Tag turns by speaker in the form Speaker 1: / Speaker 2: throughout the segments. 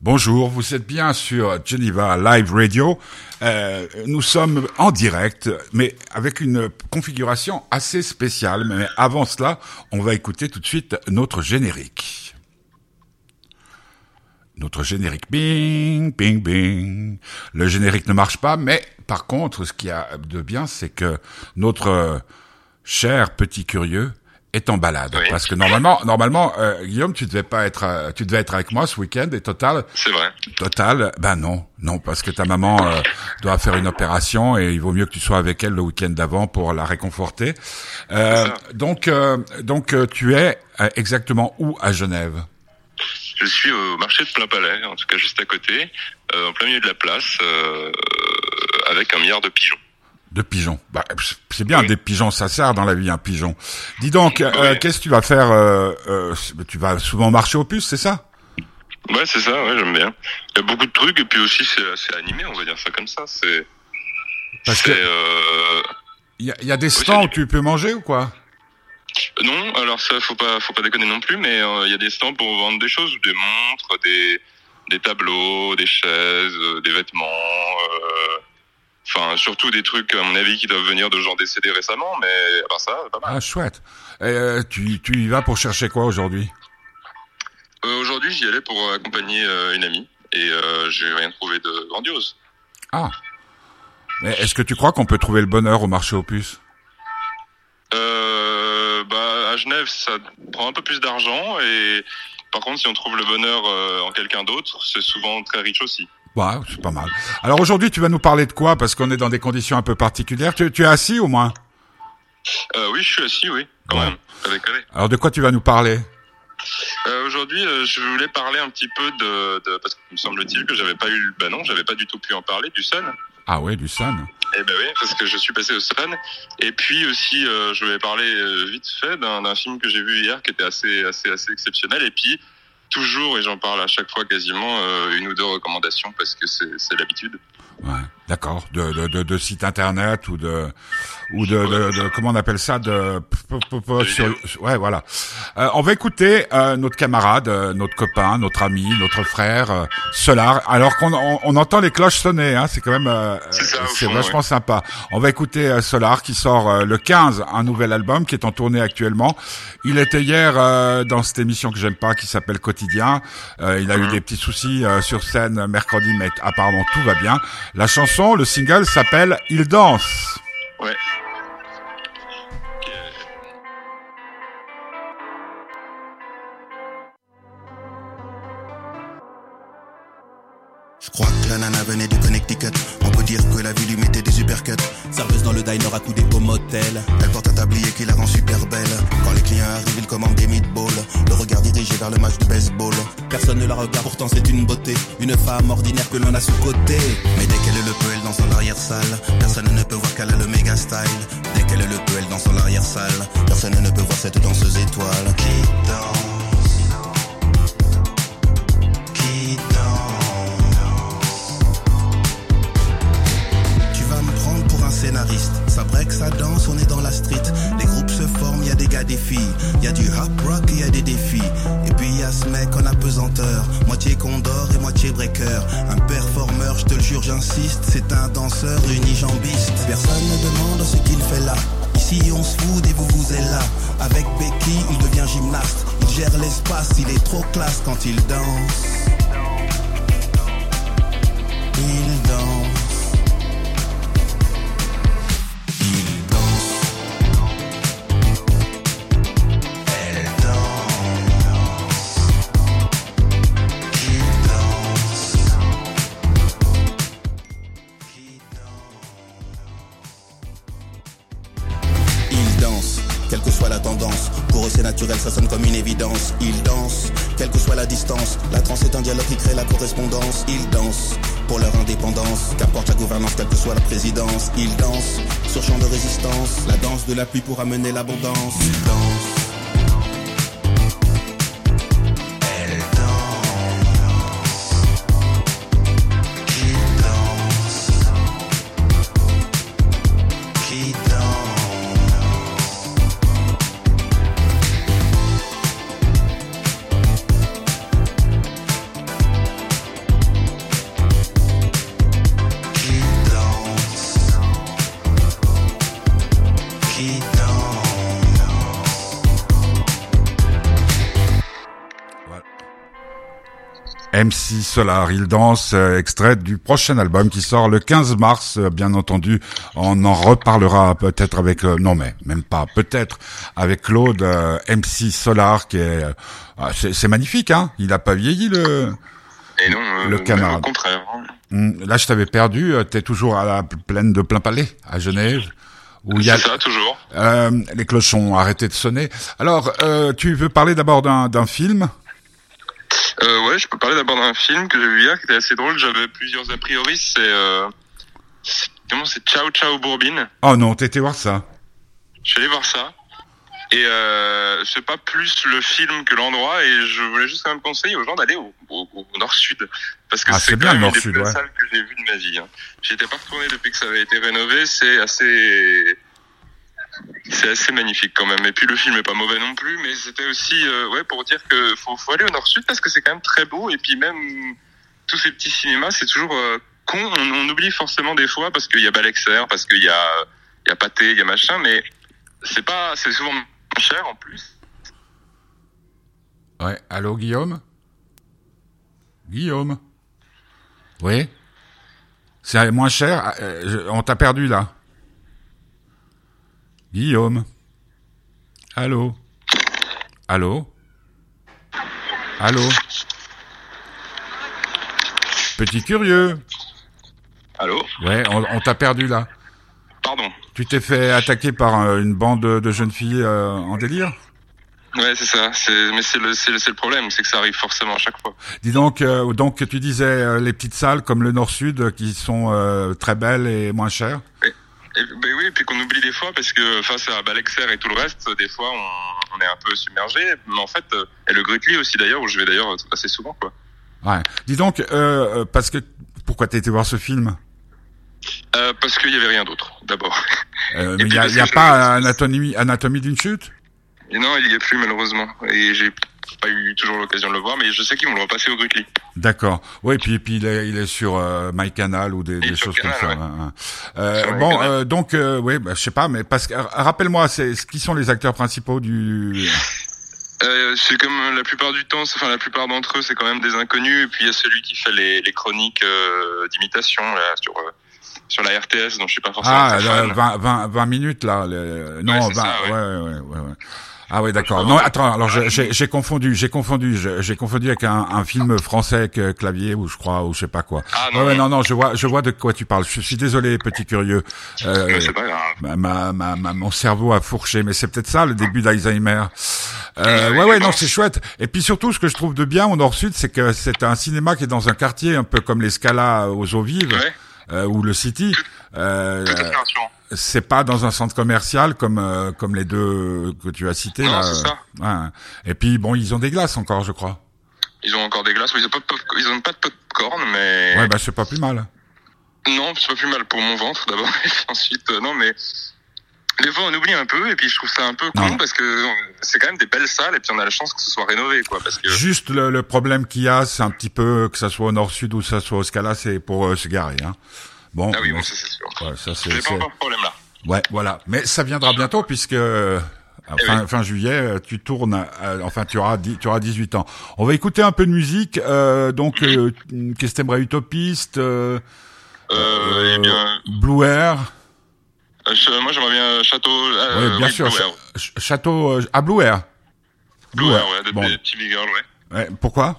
Speaker 1: Bonjour, vous êtes bien sur Geneva Live Radio. Euh, nous sommes en direct, mais avec une configuration assez spéciale. Mais avant cela, on va écouter tout de suite notre générique. Notre générique, bing, bing, bing. Le générique ne marche pas, mais par contre, ce qu'il y a de bien, c'est que notre cher petit curieux est en balade. Parce que normalement, normalement, euh, Guillaume, tu devais pas être, euh, tu devais être avec moi ce week-end et Total.
Speaker 2: C'est vrai.
Speaker 1: Total, ben non, non, parce que ta maman euh, doit faire une opération et il vaut mieux que tu sois avec elle le week-end d'avant pour la réconforter. donc, donc, tu es exactement où à Genève?
Speaker 2: Je suis au marché de Plein Palais, en tout cas juste à côté, en plein milieu de la place, avec un milliard de pigeons.
Speaker 1: De pigeons. Bah, c'est bien, des pigeons, ça sert dans la vie, un pigeon. Dis donc, euh, qu'est-ce que tu vas faire euh, euh, Tu vas souvent marcher aux puces, c'est ça?
Speaker 2: Ouais, c'est ça, ouais, j'aime bien. Il y a beaucoup de trucs, et puis aussi, c'est animé, on va dire ça comme ça. C'est...
Speaker 1: Parce que... Il y, a, y a des stands où tu peux manger ou quoi?
Speaker 2: Non, alors ça, faut pas, faut pas déconner non plus, mais il y a des stands pour vendre des choses, des montres, des, des tableaux, des chaises, des vêtements... Euh, Enfin, surtout des trucs, à mon avis, qui doivent venir de gens décédés récemment, mais à part ça, pas mal.
Speaker 1: Ah, chouette. Euh, tu, tu y vas pour chercher quoi aujourd'hui?
Speaker 2: Euh, Aujourd'hui, j'y allais pour accompagner euh, une amie, et j'ai rien trouvé de grandiose.
Speaker 1: Ah. Mais est-ce que tu crois qu'on peut trouver le bonheur au marché aux puces?
Speaker 2: Euh, bah, à Genève, ça prend un peu plus d'argent, et par contre, si on trouve le bonheur en quelqu'un d'autre, c'est souvent très riche aussi.
Speaker 1: Ouais, c'est pas mal. Alors aujourd'hui, tu vas nous parler de quoi? Parce qu'on est dans des conditions un peu particulières. Tu, tu es assis au moins?
Speaker 2: Euh, Oui, je suis assis, oui, quand même.
Speaker 1: Alors de quoi tu vas nous parler?
Speaker 2: Euh, Aujourd'hui, euh, je voulais parler un petit peu de, de parce qu'il me semble-t-il que j'avais pas eu, bah non, j'avais pas du tout pu en parler du Sun.
Speaker 1: Ah oui, du Sun.
Speaker 2: Eh ben oui, parce que je suis passé au Sun. Et puis aussi, je voulais parler vite fait d'un film que j'ai vu hier qui était assez, assez, assez exceptionnel. Et puis toujours, et j'en parle à chaque fois quasiment, euh, une ou deux recommandations parce que c'est l'habitude.
Speaker 1: D'accord. De, de, de, de, site internet ou de ou de, de, comment on appelle ça de sur, ouais voilà. Euh, on va écouter euh, notre camarade, euh, notre copain, notre ami, notre frère euh, Solar. Alors qu'on on, entend les cloches sonner, hein, c'est quand même c'est vachement sympa. On va écouter Solar qui sort le 15 un nouvel album qui est en tournée actuellement. Il était hier dans cette émission que j'aime pas qui s'appelle Quotidien. il a eu mhm. des petits soucis sur scène mercredi, mais apparemment tout va bien. La chanson, le single s'appelle Il danse.
Speaker 3: Crois que la nana venait du Connecticut. On peut dire que la vie lui mettait des supercuts. Serveuse dans le diner à coups au motel. Elle porte un tablier qui la rend super belle. Quand les clients arrivent, ils commandent des meatballs. Le regard dirigé vers le match de baseball. Personne ne la regarde, pourtant c'est une beauté. Une femme ordinaire que l'on a sous côté. Mais dès qu'elle le peut, elle danse dans l'arrière-salle. Personne ne peut voir qu'elle a le méga style. Dès qu'elle le peut, elle danse dans l'arrière-salle. Personne ne peut voir cette danseuse étoile. Qui danse? J'insiste. C'est un danseur unijambiste. Personne ne demande ce qu'il fait là. Ici on se fout et vous vous êtes là. Avec Becky, il devient gymnaste. Il gère l'espace, il est trop classe quand il danse. Il danse. Ça sonne comme une évidence. Il danse, quelle que soit la distance. La transe est un dialogue qui crée la correspondance. Il danse pour leur indépendance. Qu'importe la gouvernance, quelle que soit la présidence. Il danse sur champ de résistance. La danse de la pluie pour amener l'abondance. Il danse.
Speaker 1: MC Solar, il danse, euh, extrait du prochain album qui sort le 15 mars, euh, bien entendu. On en reparlera peut-être avec, euh, non mais même pas, peut-être avec Claude MC Solar qui est, ah, c'est magnifique, hein. Il a pas vieilli le.
Speaker 2: Et non, le camarade. Au contraire. Hein.
Speaker 1: Hum, là, je t'avais perdu. T'es toujours à la plaine de plein palais à Genève.
Speaker 2: Où il y a ça toujours.
Speaker 1: les cloches ont arrêté de sonner. Alors, tu veux parler d'abord d'un film?
Speaker 2: Euh, ouais, je peux parler d'abord d'un film que j'ai vu hier qui était assez drôle. J'avais plusieurs a priori. C'est euh, comment c'est? Ciao Ciao Bourbine.
Speaker 1: Oh non, t'étais voir ça.
Speaker 2: Je suis allé voir ça. Et euh, c'est pas plus le film que l'endroit. Et je voulais juste quand même conseiller aux gens d'aller au, nord-sud parce que ah, c'est bien plus belles salles que j'ai vues de ma vie. Hein. J'étais pas retourné depuis que ça avait été rénové. C'est assez c'est assez magnifique quand même. Et puis le film est pas mauvais non plus, mais c'était aussi euh, ouais pour dire que faut, faut aller au nord-sud parce que c'est quand même très beau. Et puis même tous ces petits cinémas, c'est toujours euh, con. On, oublie forcément des fois parce qu'il y a Balexer, parce qu'il y a il y a Pâté, il y a machin, mais c'est pas c'est souvent cher en plus.
Speaker 1: Ouais, allô Guillaume? Guillaume? Oui? C'est moins cher? Ah, euh, On t'a perdu là Guillaume. Allô? Allô? Allô? Petit curieux.
Speaker 2: Allô?
Speaker 1: Ouais, on, t'a perdu là.
Speaker 2: Pardon.
Speaker 1: Tu t'es fait attaquer par euh, une bande de jeunes filles euh, en délire?
Speaker 2: Ouais, c'est ça. Mais c'est le, le, problème, c'est que ça arrive forcément à chaque fois.
Speaker 1: Dis donc, euh, donc tu disais les petites salles comme le Nord-Sud qui sont très belles et moins chères.
Speaker 2: Ben oui, et puis qu'on oublie des fois parce que face à Balexer et tout le reste, des fois on, on est un peu submergé. Mais en fait, euh, et le Grutli aussi d'ailleurs, où je vais d'ailleurs assez souvent quoi.
Speaker 1: Ouais. Dis donc, euh, euh parce que pourquoi t'as été voir ce film?
Speaker 2: Euh, Parce qu'il y avait rien d'autre, d'abord.
Speaker 1: Euh, mais il y a, y a pas anatomie, anatomie d'une chute?
Speaker 2: Non, il y est plus malheureusement. Et j'ai pas eu toujours l'occasion de le voir, mais je sais qu'ils vont le repasser au Grutli.
Speaker 1: D'accord. Oui, puis puis il est, il est sur euh, MyCanal ou des, des choses comme ça. Hein, hein. Euh, bon, euh, donc euh, oui, bah, je sais pas, mais parce que rappelle-moi, c'est qui sont les acteurs principaux du
Speaker 2: c'est comme la plupart du temps, enfin la plupart d'entre eux, c'est quand même des inconnus. Et puis il y a celui qui fait les, les chroniques d'imitation là sur sur la RTS, dont je suis pas forcément. Ah,
Speaker 1: 20, 20, 20, minutes là. Les... Non, ouais, 20, ça, ouais. ouais, ouais, ouais. ouais. Ah oui, d'accord. Non, attends. Alors j'ai confondu, j'ai confondu, j'ai confondu avec un, un, film français euh, clavier ou je crois ou je sais pas quoi.
Speaker 2: Ah non,
Speaker 1: ouais, non, non, je vois, je vois de quoi tu parles. Je suis désolé, petit curieux.
Speaker 2: Euh, c'est pas grave.
Speaker 1: Ma, ma, ma, mon cerveau a fourché, mais c'est peut-être ça le début d'Alzheimer. Euh, ouais, ouais, non, c'est chouette. Et puis surtout, ce que je trouve de bien au Nord-Sud, c'est que c'est un cinéma qui est dans un quartier un peu comme les Scala aux eaux vives. Euh, ou le City. Euh, c'est pas dans un centre commercial comme euh, comme les deux que tu as cités.
Speaker 2: Non, c'est ça.
Speaker 1: Ouais. Et puis bon, ils ont des glaces encore, je crois.
Speaker 2: Ils ont encore des glaces. Ils ont pas de pop, ils ont pas de popcorn, mais.
Speaker 1: Ouais, bah c'est pas plus mal.
Speaker 2: Non, c'est pas plus mal pour mon ventre d'abord. ensuite, non, mais des fois on oublie un peu et puis je trouve ça un peu con parce que c'est quand même des belles salles et puis on a la chance que ce soit rénové quoi parce que
Speaker 1: juste le, le problème qu'il y a c'est un petit peu que ça soit au nord sud ou que ça soit au Scala c'est pour euh, se garer hein
Speaker 2: bon ah oui bon ça c'est sûr
Speaker 1: ouais, ça c'est
Speaker 2: pas encore ce problème là
Speaker 1: ouais voilà mais ça viendra bientôt puisque euh, Fin, fin, juillet, euh, tu tournes, enfin tu auras, tu auras 18 ans. On va écouter un peu de musique. Euh, donc, euh, qu'est-ce que t'aimerais Utopiste
Speaker 2: euh, euh, eh bien...
Speaker 1: Blue Air
Speaker 2: euh, moi, j'aimerais bien Château.
Speaker 1: Euh, oui, bien sûr. château euh, à Blue Air.
Speaker 2: Blue, Air, ouais, des, bon. petits big girls,
Speaker 1: ouais. ouais. Pourquoi?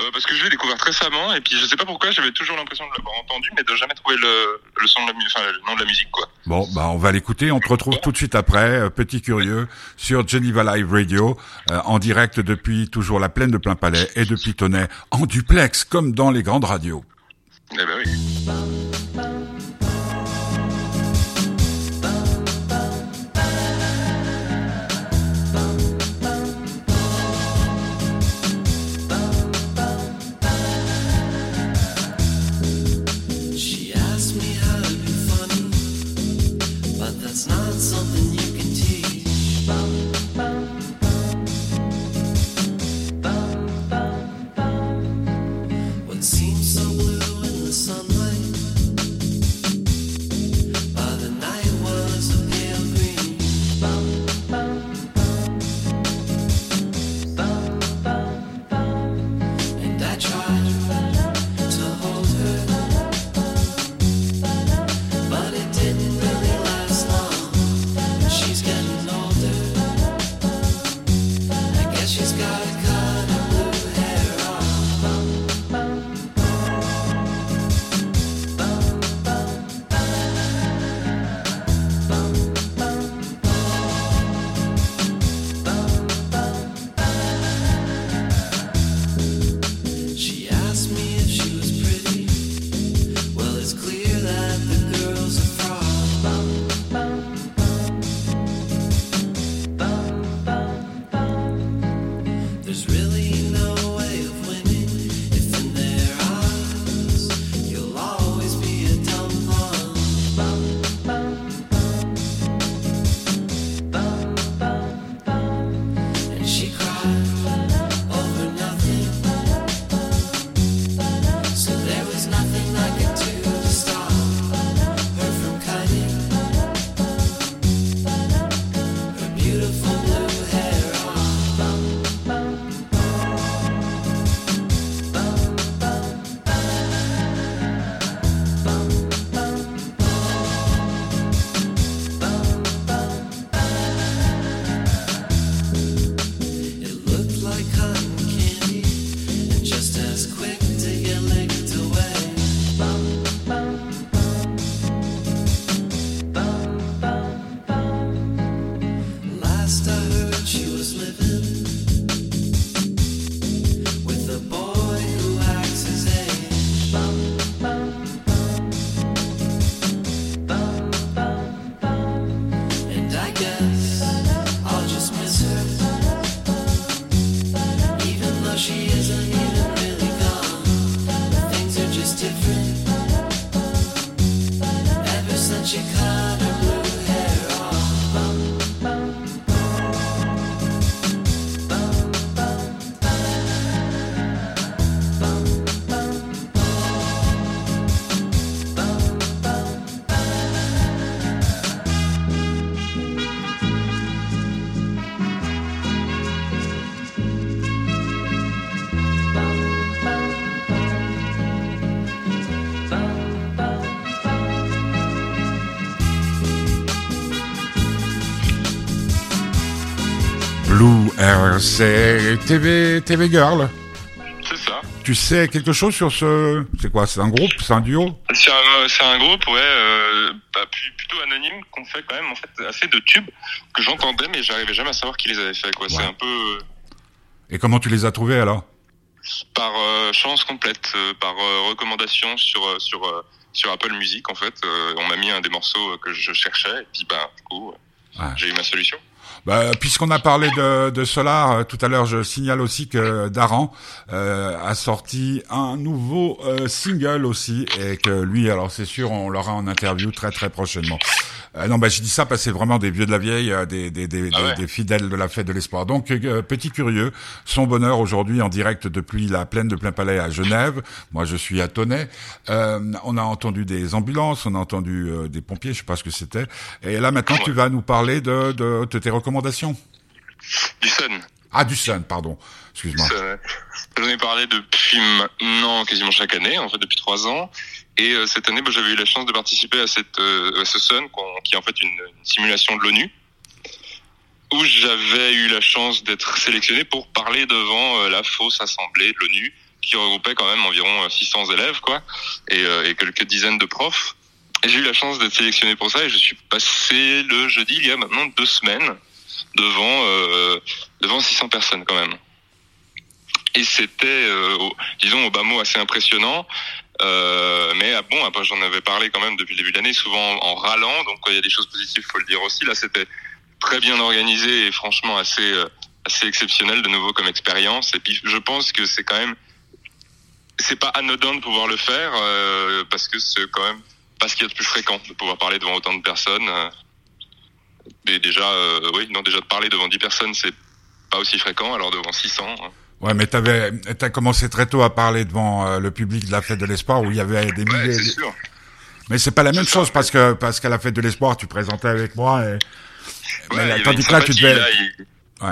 Speaker 2: Euh, parce que je l'ai découvert récemment et puis je sais pas pourquoi j'avais toujours l'impression de l'avoir entendu mais de jamais trouver le, le son de la enfin, le nom de la musique quoi.
Speaker 1: Bon bah on va l'écouter, on te retrouve tout de suite après, petit curieux, sur Geneva Live Radio, euh, en direct depuis toujours la plaine de plein palais et depuis Tonnet, en duplex comme dans les grandes radios.
Speaker 2: Eh ben oui.
Speaker 4: beautiful.
Speaker 1: C'est TV, TV Girl.
Speaker 2: C'est ça.
Speaker 1: Tu sais quelque chose sur ce... C'est quoi C'est un groupe C'est un duo?
Speaker 2: C'est un, groupe, ouais, euh, bah, plutôt anonyme, qu'on fait quand même en fait assez de tubes que j'entendais, mais j'arrivais jamais à savoir qui les avait fait. Quoi. C'est un peu... Euh,
Speaker 1: Et comment tu les as trouvés alors?
Speaker 2: Par euh, chance complète, par recommandation sur, sur, sur Apple Music en fait. on m'a mis un des morceaux que je cherchais, et puis bah, du coup, j'ai eu ma solution.
Speaker 1: Bah, Puisqu'on a parlé de, de Solar, euh, tout à l'heure, je signale aussi que Daran euh, a sorti un nouveau euh, single aussi, et que lui, alors c'est sûr, on l'aura en interview très très prochainement. Euh, non, bah, je dis ça parce que c'est vraiment des vieux de la vieille, euh, des, des, des, ah des, fidèles de la fête de l'espoir. Donc, euh, petit curieux, son bonheur aujourd'hui en direct depuis la plaine de Plein Palais à Genève. Moi, je suis à Tonnet. on a entendu des ambulances, on a entendu des pompiers, je sais pas ce que c'était. Et là, maintenant, tu vas nous parler de, de, de tes recommandations.
Speaker 2: Du Sun.
Speaker 1: Ah, du Sun, pardon. Excuse-moi.
Speaker 2: J'en ai parlé depuis maintenant quasiment chaque année, en fait depuis trois ans. Et euh, cette année, bah, j'avais eu la chance de participer à, cette, euh, à ce Sun, qui est en fait une, une simulation de l'ONU, où j'avais eu la chance d'être sélectionné pour parler devant euh, la fausse assemblée de l'ONU, qui regroupait quand même environ 600 élèves, quoi, et, et quelques dizaines de profs. J'ai eu la chance d'être sélectionné pour ça, et je suis passé le jeudi, il y a maintenant deux semaines, devant euh, devant 600 personnes quand même. Et c'était, euh, disons au bas mot, assez impressionnant. Euh, mais ah bon, après j'en avais parlé quand même depuis le début de l'année, souvent en râlant. Donc il y a des choses positives, faut le dire aussi. Là, c'était très bien organisé et franchement assez euh, assez exceptionnel de nouveau comme expérience. Et puis je pense que c'est quand même c'est pas anodin de pouvoir le faire euh, parce que c'est quand même pas ce qu'il y a de plus fréquent de pouvoir parler devant autant de personnes. Et déjà, euh, oui, non, déjà de parler devant 10 personnes, c'est pas aussi fréquent, alors devant 600. Hein.
Speaker 1: Ouais, mais t'avais, t'as commencé très tôt à parler devant euh, le public de la fête de l'espoir où il y avait des milliers.
Speaker 2: Ouais, c'est sûr.
Speaker 1: Mais c'est pas la même chose parce que parce qu'à la fête de l'espoir, tu présentais avec moi et
Speaker 2: ouais, mais, tandis que là, tu devais.
Speaker 1: Ouais.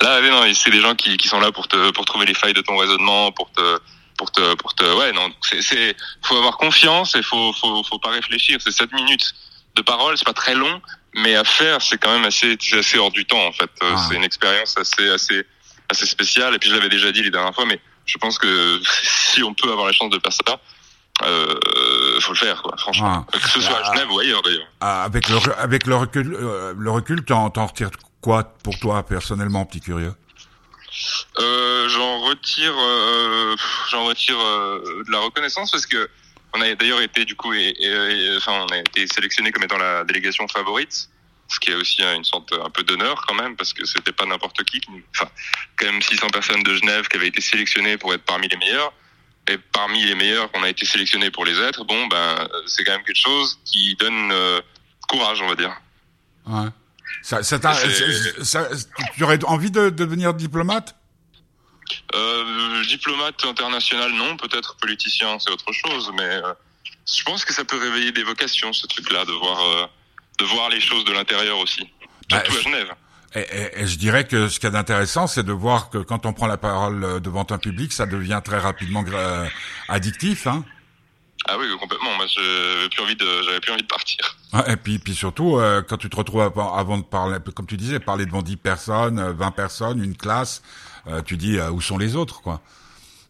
Speaker 2: Là, non, c'est des gens qui, qui sont là pour te pour trouver les failles de ton raisonnement, pour te pour te pour te ouais non c'est c'est faut avoir confiance et faut faut faut pas réfléchir. C'est 7 minutes de parole, c'est pas très long, mais à faire c'est quand même assez c'est assez hors du temps en fait. Euh,
Speaker 1: Ah.
Speaker 2: C'est une expérience assez assez assez spéciale. Et puis je l'avais déjà dit les dernières fois, mais je pense que si on peut avoir la chance de faire ça, euh, faut le faire quoi. Franchement, que ce soit
Speaker 1: Ah.
Speaker 2: à Genève ou ailleurs d'ailleurs.
Speaker 1: Ah, Avec le, avec le recul, euh, le recul, t'en, t'en retires quoi pour toi personnellement, petit curieux?
Speaker 2: Euh, j'en retire, euh, j'en retire de la reconnaissance parce que on a d'ailleurs été du coup, et, et- et- enfin, on a été sélectionné comme étant la délégation favorite, ce qui est aussi une sorte un peu d'honneur quand même parce que c'était pas n'importe qui, qui enfin, quand même 600 personnes de Genève qui avaient été sélectionnées pour être parmi les meilleurs. Et parmi les meilleurs qu'on a été sélectionnés pour les être, bon ben c'est quand même quelque chose qui donne euh, courage, on va dire.
Speaker 1: Ouais. Ça, ça ça- ça- tu aurais envie de, de devenir diplomate?
Speaker 2: Euh, diplomate international, non. Peut-être politicien, c'est autre chose. Mais euh, je pense que ça peut réveiller des vocations, ce truc-là, de voir, euh, de voir les choses de l'intérieur aussi.
Speaker 1: Bah,
Speaker 2: Surtout à
Speaker 1: je-
Speaker 2: Genève.
Speaker 1: et, et- et je dirais que ce qu'il y a d'intéressant, c'est de voir que quand on prend la parole euh, devant un public, ça devient très rapidement gra- addictif. Hein
Speaker 2: Ah oui, complètement. Moi, j'avais plus envie de, j'avais plus envie de partir.
Speaker 1: Ouais, Et puis, puis surtout, euh, quand tu te retrouves avant, avant de parler, comme tu disais, parler devant 10 personnes, euh, 20 personnes, une classe, euh, tu dis euh, où sont les autres, quoi.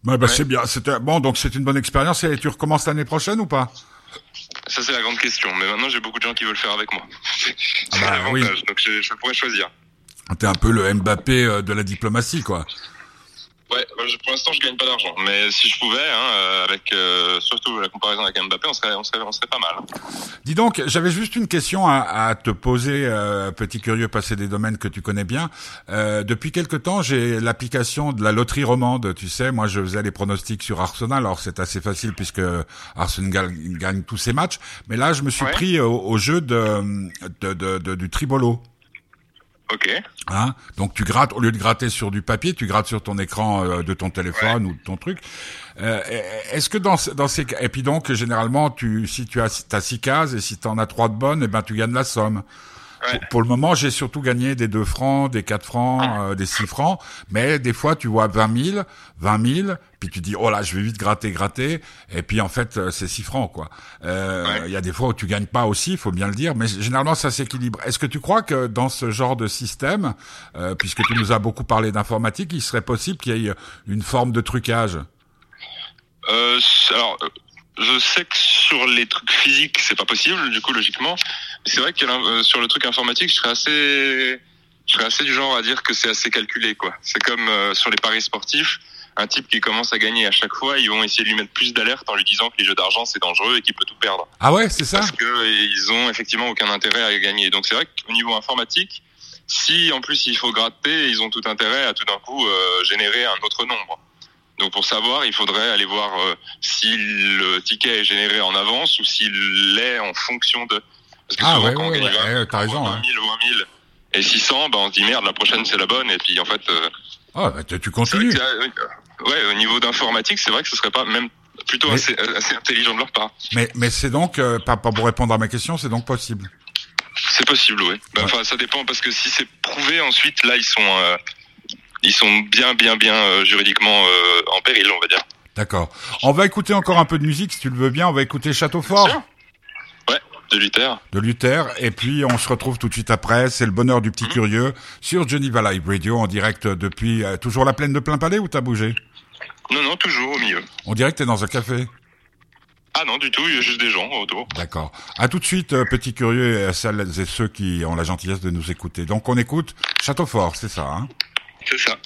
Speaker 1: Bah,
Speaker 2: Ouais.
Speaker 1: c'est bien. C'était bon, donc c'est une bonne expérience. Et tu recommences l'année prochaine ou pas?
Speaker 2: Ça, c'est la grande question. Mais maintenant, j'ai beaucoup de gens qui veulent faire avec moi. c'est
Speaker 1: Ah bah,
Speaker 2: l'avantage. Donc, je, je pourrais choisir.
Speaker 1: T'es un peu le Mbappé euh, de la diplomatie, quoi.
Speaker 2: Ouais, pour l'instant, je gagne pas d'argent. Mais si je pouvais, hein, euh, avec euh, surtout la comparaison avec Mbappé, on serait, on serait, on serait pas mal.
Speaker 1: Dis donc, j'avais juste une question à, à te poser, euh, petit curieux, passer des domaines que tu connais bien. Euh, depuis quelque temps, j'ai l'application de la loterie romande. Tu sais, moi, je faisais les pronostics sur Arsenal. Alors, c'est assez facile puisque Arsenal gagne, gagne tous ses matchs. Mais là, je me suis
Speaker 2: Ouais.
Speaker 1: pris au, au jeu de, de, de- de- du tribolo.
Speaker 2: Ok.
Speaker 1: Hein? Donc tu grattes au lieu de gratter sur du papier, tu grattes sur ton écran euh, de ton téléphone ou de ton truc. Euh, Est-ce que dans dans ces cas- et puis donc généralement tu si tu as t'as six cases et si tu en as trois de bonnes, et ben tu gagnes la somme.
Speaker 2: Ouais.
Speaker 1: Pour, pour le moment, j'ai surtout gagné des 2 francs, des 4 francs, euh, des 6 francs, mais des fois tu vois 20 000, 20 000, puis tu dis oh là je vais vite gratter, gratter, et puis en fait euh, c'est 6 francs quoi. Euh, Il
Speaker 2: Ouais.
Speaker 1: y a des fois où tu gagnes pas aussi, il faut bien le dire, mais généralement ça s'équilibre. Est-ce que tu crois que dans ce genre de système, euh, puisque tu nous as beaucoup parlé d'informatique, il serait possible qu'il y ait une forme de trucage?
Speaker 2: Euh, alors, euh, je sais que sur les trucs physiques, c'est pas possible, du coup, logiquement. Mais c'est vrai que euh, sur le truc informatique, je serais assez, je serais assez du genre à dire que c'est assez calculé, quoi. C'est comme euh, sur les paris sportifs. Un type qui commence à gagner à chaque fois, ils vont essayer de lui mettre plus d'alerte en lui disant que les jeux d'argent c'est dangereux et qu'il peut tout perdre.
Speaker 1: Ah ouais, c'est ça?
Speaker 2: Parce que ils ont effectivement aucun intérêt à gagner. Donc c'est vrai qu'au niveau informatique, si en plus il faut gratter, ils ont tout intérêt à tout d'un coup euh, générer un autre nombre. Donc pour savoir, il faudrait aller voir euh, si le ticket est généré en avance ou s'il l'est en fonction de. Parce que
Speaker 1: Ah
Speaker 2: souvent
Speaker 1: ouais,
Speaker 2: quand
Speaker 1: ouais,
Speaker 2: on gagne
Speaker 1: ouais,
Speaker 2: 20,
Speaker 1: ouais, t'as raison,
Speaker 2: 20 000, 20 000 et 600, ben on se dit merde, la prochaine c'est la bonne. Et puis en fait, euh,
Speaker 1: Ah bah, tu continues.
Speaker 2: euh, ouais, au niveau d'informatique, c'est vrai que ce serait pas même plutôt
Speaker 1: Mais-
Speaker 2: assez, assez intelligent de leur part.
Speaker 1: Mais mais c'est donc euh, pas pas pour répondre à ma question, c'est donc possible.
Speaker 2: C'est possible, oui. Ben,
Speaker 1: Ouais.
Speaker 2: Enfin, ça dépend parce que si c'est prouvé, ensuite là, ils sont, euh, ils sont bien, bien, bien euh, juridiquement euh, en péril, on va dire.
Speaker 1: D'accord. On va écouter encore un peu de musique si tu le veux bien. On va écouter Château Fort.
Speaker 2: Ouais, de Luther.
Speaker 1: de Luther. Et puis, on se retrouve tout de suite après. C'est le bonheur du
Speaker 2: Mhm.
Speaker 1: petit curieux sur Geneva Live Radio en direct depuis euh, toujours la plaine de plein palais ou t'as bougé?
Speaker 2: Non, non, toujours au milieu.
Speaker 1: On dirait que t'es dans un café?
Speaker 2: Ah non, du tout, il y a juste des gens autour.
Speaker 1: D'accord. À tout de suite, euh, petit curieux et à celles et ceux qui ont la gentillesse de nous écouter. Donc, on écoute Château Fort, c'est ça, hein?
Speaker 2: C'est ça.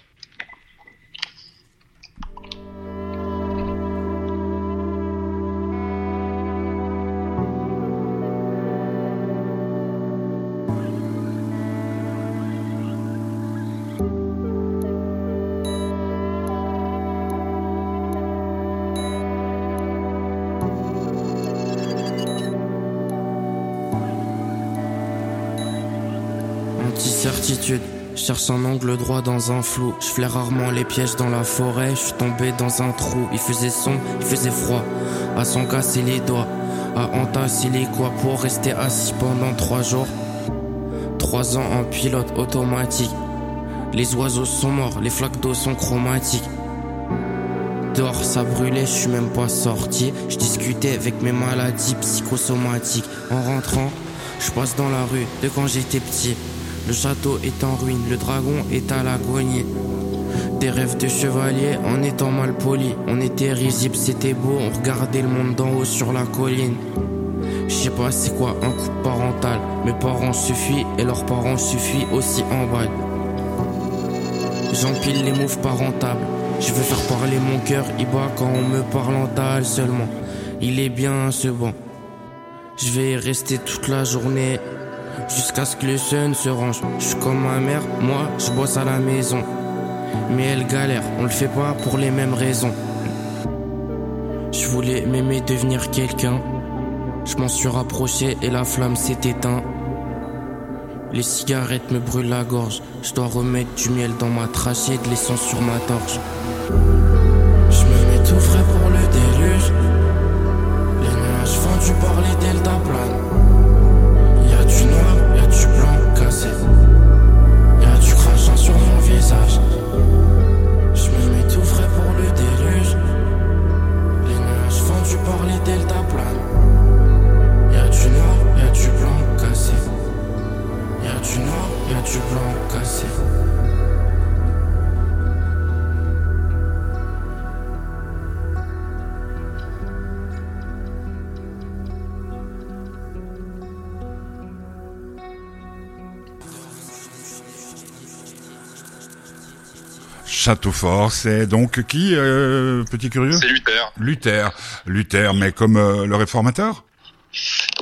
Speaker 4: Anti-certitude, cherche un angle droit dans un flou. Je flaire rarement les pièges dans la forêt. Je suis tombé dans un trou. Il faisait son, il faisait froid. À son casser les doigts, à entasser les quoi pour rester assis pendant trois jours. Trois ans en pilote automatique.
Speaker 5: Les oiseaux sont morts, les flaques d'eau sont chromatiques. Dehors ça brûlait, je suis même pas sorti. Je discutais avec mes maladies psychosomatiques. En rentrant, je passe dans la rue de quand j'étais petit. Le château est en ruine, le dragon est à l'agonie. Des rêves de chevalier en étant mal poli. On était risible, c'était beau, on regardait le monde d'en haut sur la colline. Je sais pas c'est quoi un couple parental. Mes parents suffisent et leurs parents suffisent aussi en bail. J'empile les moves parentables. Je veux faire parler mon cœur, il bat quand on me parle en tal seulement. Il est bien ce bon. Je vais rester toute la journée jusqu'à ce que le sun se range. Je suis comme ma mère, moi je bosse à la maison. Mais elle galère, on le fait pas pour les mêmes raisons. Je voulais m'aimer devenir quelqu'un. Je m'en suis rapproché et la flamme s'est éteinte. Les cigarettes me brûlent la gorge. Je dois remettre du miel dans ma trachée, de l'essence sur ma torche.
Speaker 1: Château fort, c'est donc qui, euh, petit curieux
Speaker 2: C'est Luther.
Speaker 1: Luther. Luther, mais comme euh, le réformateur?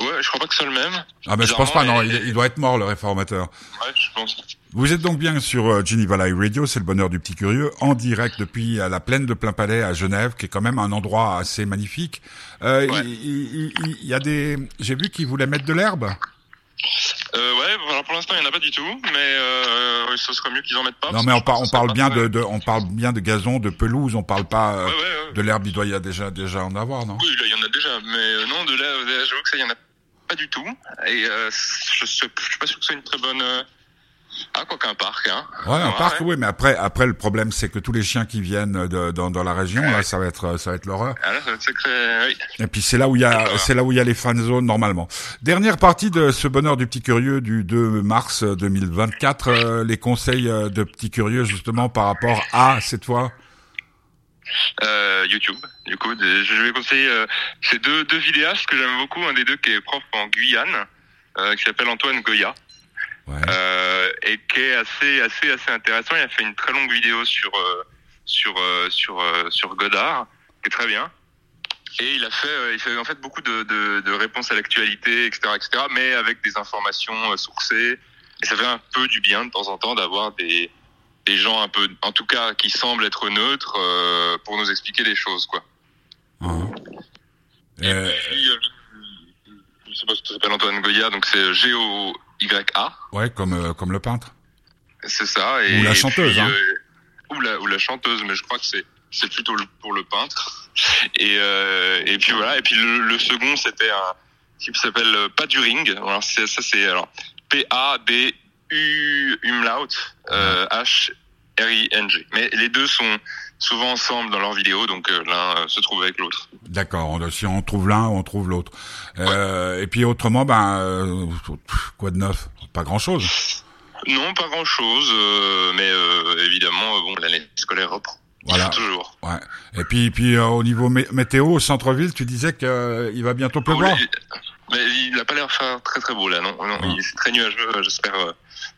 Speaker 2: Ouais, je crois pas que c'est le même.
Speaker 1: Ah ben je pense pas, non, il, il doit être mort le réformateur.
Speaker 2: Ouais, je pense.
Speaker 1: Vous êtes donc bien sur euh, Geneva Live Radio, c'est le bonheur du petit curieux, en direct depuis la plaine de Plein Palais à Genève, qui est quand même un endroit assez magnifique. Euh,
Speaker 2: Ouais.
Speaker 1: il, il- il- il y a des, j'ai vu qu'ils voulaient mettre de l'herbe.
Speaker 2: Euh, ouais, alors pour l'instant, il n'y en a pas du tout, mais euh, ce serait mieux qu'ils en mettent pas.
Speaker 1: Non mais on, par- on parle bien de, de, on parle bien de gazon, de pelouse, on parle pas euh,
Speaker 2: Ouais, ouais, ouais.
Speaker 1: de l'herbe. Il doit y a déjà déjà en avoir, non?
Speaker 2: Oui, là, il y en a déjà, mais euh, non, de là, là, j'avoue que ça, il y en a pas du tout. Et euh, je, je suis pas sûr que ce soit une très bonne. Euh, Ah, quoi qu'un parc, hein.
Speaker 1: Ouais, un parc,
Speaker 2: ouais.
Speaker 1: oui, mais après, après le problème, c'est que tous les chiens qui viennent de, dans, dans la région, là, ça va être, ça va être l'horreur.
Speaker 2: Ah, là, ça va être sacré, oui.
Speaker 1: Et puis c'est là où il y a, c'est là où il y a les fan zones normalement. Dernière partie de ce bonheur du petit curieux du 2 mars 2024, euh, les conseils euh, de petit curieux justement par rapport à cette fois?
Speaker 2: Euh, YouTube. Du coup, je vais conseiller euh, ces deux, deux vidéastes que j'aime beaucoup. Un des deux qui est prof en Guyane, euh, qui s'appelle Antoine Goya.
Speaker 1: Ouais.
Speaker 2: euh, et qui est assez assez assez intéressant. Il a fait une très longue vidéo sur euh, sur euh, sur sur Godard, qui est très bien. Et il a fait il fait en fait beaucoup de de, de réponses à l'actualité, etc., etc. Mais avec des informations sourcées. Et ça fait un peu du bien de temps en temps d'avoir des des gens un peu, en tout cas, qui semblent être neutres euh, pour nous expliquer les choses, quoi.
Speaker 1: Hein.
Speaker 2: Et
Speaker 1: Euh,
Speaker 2: puis, euh, je sais pas si ça s'appelle Antoine Goya, donc c'est G O Y A.
Speaker 1: ouais, comme euh, comme le peintre.
Speaker 2: C'est ça. Et
Speaker 1: Ou la chanteuse,
Speaker 2: puis,
Speaker 1: hein.
Speaker 2: euh, ou la ou la chanteuse, mais je crois que c'est c'est plutôt pour le peintre. Et euh, et puis voilà. Et puis le, le second, c'était un type qui s'appelle Paduring. Alors ça, c'est alors P A D U umlaut euh, H R I N G. Mais les deux sont souvent ensemble dans leurs vidéos, donc euh, l'un euh, se trouve avec l'autre.
Speaker 1: D'accord. Si on trouve l'un, on trouve l'autre. Euh, Et puis autrement, ben euh, quoi de neuf? Pas grand chose.
Speaker 2: Non, pas grand chose, mais euh, évidemment, bon, l'année scolaire reprend.
Speaker 1: Voilà.
Speaker 2: Toujours.
Speaker 1: Ouais. Et puis puis au niveau mé- météo, au centre-ville, tu disais que il va bientôt pleuvoir.
Speaker 2: Mais il n'a pas l'air faire très très beau là, non, non
Speaker 1: Ah.
Speaker 2: il c'est très nuageux, j'espère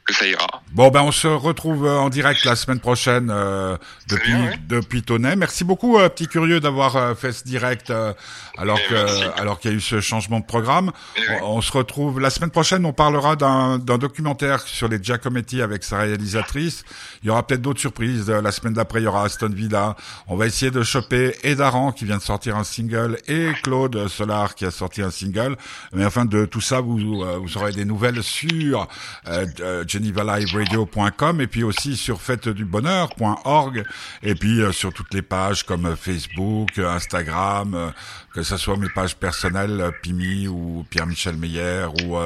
Speaker 2: que ça ira.
Speaker 1: Bon ben on se retrouve euh, en direct la semaine prochaine euh, depuis
Speaker 2: bien, ouais.
Speaker 1: depuis Tonnet. Merci beaucoup euh, petit curieux d'avoir euh, fait ce direct euh, alors
Speaker 2: Eh,
Speaker 1: que
Speaker 2: merci.
Speaker 1: alors qu'il y a eu ce changement de programme.
Speaker 2: Eh oui.
Speaker 1: On, se retrouve la semaine prochaine. On parlera d'un d'un documentaire sur les Giacometti avec sa réalisatrice. Il y aura peut-être d'autres surprises. Euh, La semaine d'après il y aura Aston Villa. On va essayer de choper Edaran qui vient de sortir un single et Claude Solar qui a sorti un single. Mais enfin de tout ça vous vous aurez des nouvelles sur euh, GenevaLiveRadio.com et puis aussi sur fêtedubonheur.org et puis euh, sur toutes les pages comme euh, Facebook, euh, Instagram, que ce soit mes pages personnelles, Pimi ou Pierre-Michel Meyer ou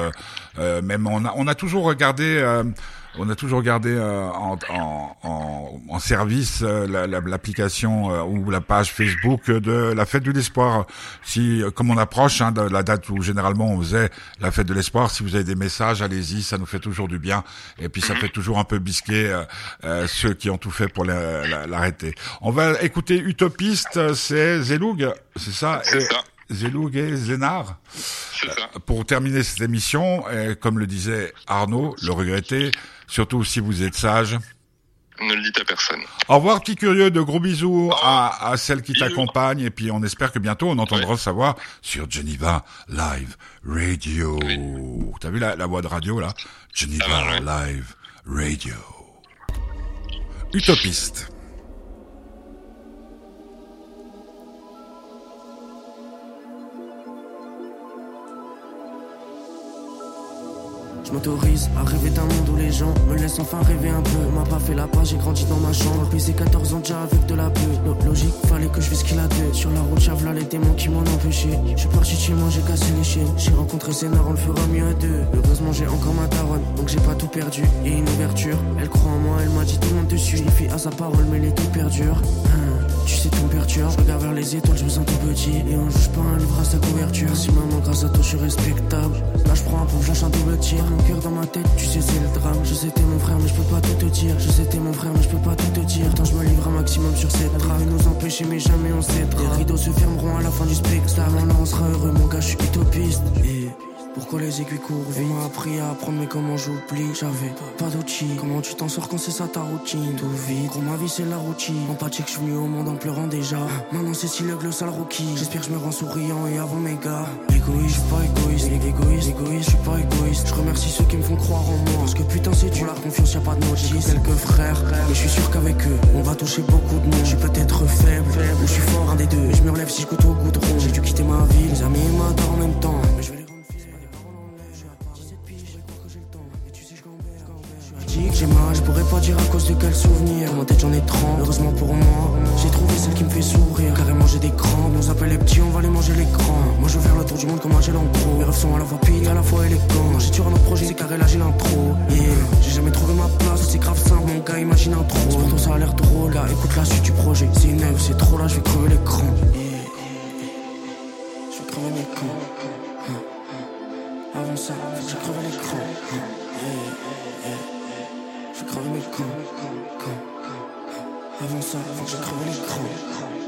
Speaker 1: même on a, on a toujours regardé on a toujours gardé euh, en, en, en, en, service euh, l'application euh, ou la page Facebook de la fête de l'espoir. Si, comme on approche hein, de la date où généralement on faisait la fête de l'espoir, si vous avez des messages, allez-y, ça nous fait toujours du bien. Et puis ça fait toujours un peu bisquer ceux qui ont tout fait pour l'arrêter. On va écouter Utopiste, c'est Zeloug, c'est ça?
Speaker 2: C'est ça.
Speaker 1: Zeloug et Zénard. Pour terminer cette émission, comme le disait Arnaud, le regretté, surtout si vous êtes sage.
Speaker 2: Ne le dites à personne.
Speaker 1: Au revoir, petit curieux. De gros bisous à, à celle qui t'accompagne. Et puis, on espère que bientôt, on entendra savoir sur Geneva Live Radio. T'as vu la, la, voix de radio, là? Geneva Live Radio. Utopiste.
Speaker 4: Je m'autorise à rêver d'un monde où les gens me laissent enfin rêver un peu. M'a pas fait la page, j'ai grandi dans ma chambre. Puis c'est 14 ans déjà avec de la peur. Logique, fallait que je fasse ce qu'il a fait. Sur la route, j'avais les démons qui m'en empêché. Je suis parti de chez moi, j'ai cassé les chiens. J'ai rencontré Sénard, on le fera mieux à deux. Heureusement, j'ai encore ma daronne, donc j'ai pas tout perdu. Et une ouverture, elle croit en moi, elle m'a dit tout le monde dessus. Je fait à sa parole, mais les tout perdure. Hein, tu sais, me perturbe. Je regarde vers les étoiles, je me sens tout petit. Et on juge pas un livre à sa couverture. Si maman, grâce à toi, je suis respectable. Là, je prends un peu, je un double tir mon cœur dans ma tête, tu sais c'est le drame. Je sais t'es mon frère mais je peux pas tout te dire. Je sais t'es mon frère mais je peux pas tout te dire. Tant je me livre un maximum sur cette trame nous empêcher mais jamais on s'aidera. Les rideaux se fermeront à la fin du spectacle Là on sera heureux mon gars je suis utopiste. Et pourquoi les aiguilles courent On m'a appris à apprendre mais comment j'oublie? J'avais pas d'outils. Comment tu t'en sors quand c'est ça ta routine? Tout vite. Gros ma vie c'est la routine. En que je suis venu au monde en pleurant déjà. Maintenant c'est si le sale rookie. J'espère que je me rends souriant et avant mes gars. Égoïste, je suis pas égoïste Égoïste, égoïste, je suis pas égoïste. Je remercie ceux qui me font croire en moi. Parce que putain c'est dur. La confiance y'a pas de J'ai quelques frères. Mais je suis sûr qu'avec eux On va toucher beaucoup de monde. Je suis peut-être faible. Ou je suis fort un des deux. Je me relève si je goûte au goudron. J'ai tête j'en ai 30, heureusement pour moi. J'ai trouvé celle qui me fait sourire. Carrément j'ai des crampes, nous appelle les petits, on va les manger les grands. Moi je veux faire le tour du monde comme un gros. Mes rêves sont à la fois pile, à la fois élégants. J'ai tué un autre projet, c'est carré là j'ai l'intro. Yeah, j'ai jamais trouvé ma place, c'est grave simple, mon gars imagine un trop. Pourtant ça a l'air drôle, gars, écoute la suite du projet. C'est une œuvre, c'est trop là, je vais crever l'écran. Yeah, je vais crever l'écran. Avant ça, je creve l'écran. Je vais crever mes camps. Avant ça, faut que je creve l'écran.